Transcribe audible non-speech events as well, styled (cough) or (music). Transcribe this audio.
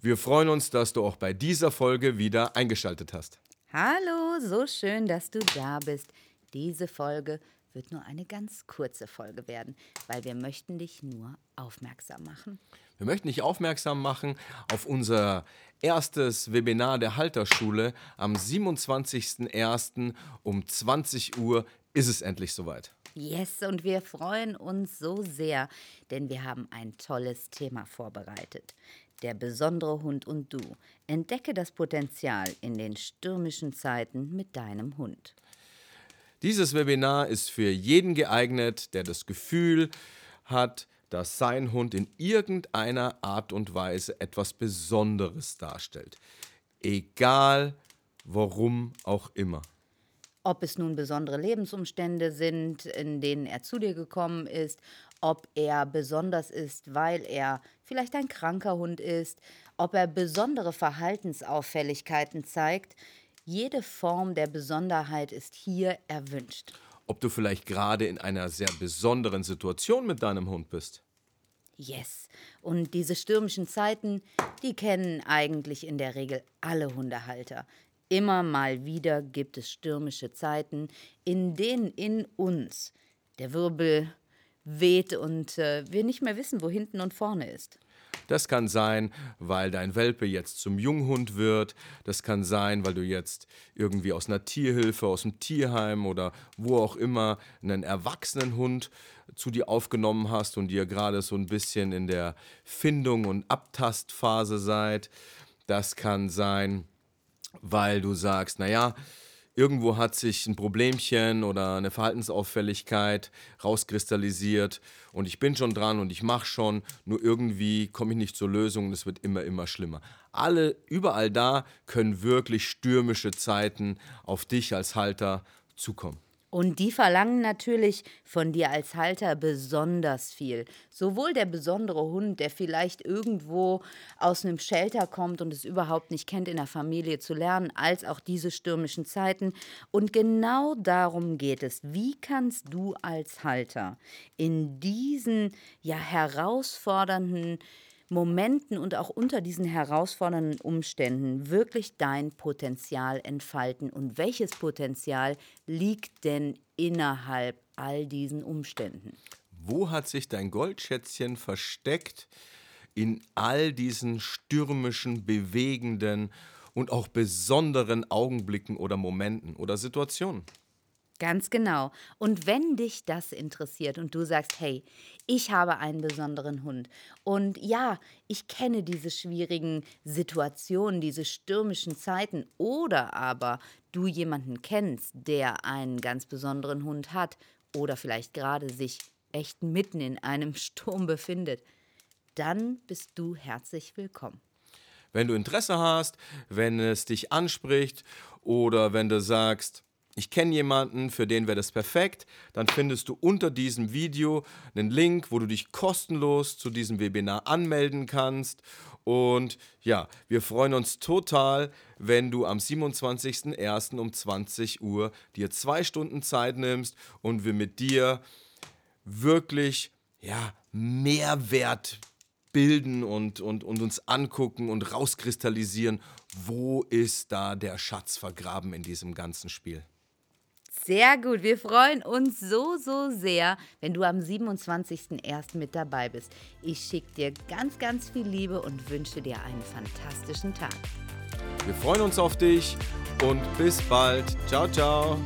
Wir freuen uns, dass du auch bei dieser Folge wieder eingeschaltet hast. Hallo, so schön, dass du da bist. Diese Folge wird nur eine ganz kurze Folge werden, weil wir möchten dich nur aufmerksam machen. Wir möchten dich aufmerksam machen auf unser erstes Webinar der Halterschule. Am 27.01. um 20 Uhr ist es endlich soweit. Yes, und wir freuen uns so sehr, denn wir haben ein tolles Thema vorbereitet. Der besondere Hund und du. Entdecke das Potenzial in den stürmischen Zeiten mit deinem Hund. Dieses Webinar ist für jeden geeignet, der das Gefühl hat, dass sein Hund in irgendeiner Art und Weise etwas Besonderes darstellt. Egal warum auch immer. Ob es nun besondere Lebensumstände sind, in denen er zu dir gekommen ist, ob er besonders ist, weil er vielleicht ein kranker Hund ist, ob er besondere Verhaltensauffälligkeiten zeigt. Jede Form der Besonderheit ist hier erwünscht. Ob du vielleicht gerade in einer sehr besonderen Situation mit deinem Hund bist. Yes. Und diese stürmischen Zeiten, die kennen eigentlich in der Regel alle Hundehalter. Immer mal wieder gibt es stürmische Zeiten, in denen in uns der Wirbel weht und äh, wir nicht mehr wissen, wo hinten und vorne ist. Das kann sein, weil dein Welpe jetzt zum Junghund wird. Das kann sein, weil du jetzt irgendwie aus einer Tierhilfe, aus dem Tierheim oder wo auch immer einen erwachsenen Hund zu dir aufgenommen hast und ihr gerade so ein bisschen in der Findung und Abtastphase seid. Das kann sein, weil du sagst, naja, irgendwo hat sich ein Problemchen oder eine Verhaltensauffälligkeit rauskristallisiert und ich bin schon dran und ich mache schon, nur irgendwie komme ich nicht zur Lösung und es wird immer, immer schlimmer. Alle, überall da können wirklich stürmische Zeiten auf dich als Halter zukommen. Und die verlangen natürlich von dir als Halter besonders viel. Sowohl der besondere Hund, der vielleicht irgendwo aus einem Shelter kommt und es überhaupt nicht kennt, in der Familie zu lernen, als auch diese stürmischen Zeiten. Und genau darum geht es. Wie kannst du als Halter in diesen ja herausfordernden Momenten und auch unter diesen herausfordernden Umständen wirklich dein Potenzial entfalten? Und welches Potenzial liegt denn innerhalb all diesen Umständen? Wo hat sich dein Goldschätzchen versteckt in all diesen stürmischen, bewegenden und auch besonderen Augenblicken oder Momenten oder Situationen? Ganz genau. Und wenn dich das interessiert und du sagst, hey, ich habe einen besonderen Hund und ja, ich kenne diese schwierigen Situationen, diese stürmischen Zeiten oder aber du jemanden kennst, der einen ganz besonderen Hund hat oder vielleicht gerade sich echt mitten in einem (laughs) Sturm befindet, dann bist du herzlich willkommen. Wenn du Interesse hast, wenn es dich anspricht oder wenn du sagst, ich kenne jemanden, für den wäre das perfekt, dann findest du unter diesem Video einen Link, wo du dich kostenlos zu diesem Webinar anmelden kannst. Und ja, wir freuen uns total, wenn du am 27.01. um 20 Uhr dir zwei Stunden Zeit nimmst und wir mit dir wirklich ja, Mehrwert bilden und, und, und uns angucken und rauskristallisieren, wo ist da der Schatz vergraben in diesem ganzen Spiel. Sehr gut. Wir freuen uns so, so sehr, wenn du am 27.01. mit dabei bist. Ich schicke dir ganz, ganz viel Liebe und wünsche dir einen fantastischen Tag. Wir freuen uns auf dich und bis bald. Ciao, ciao.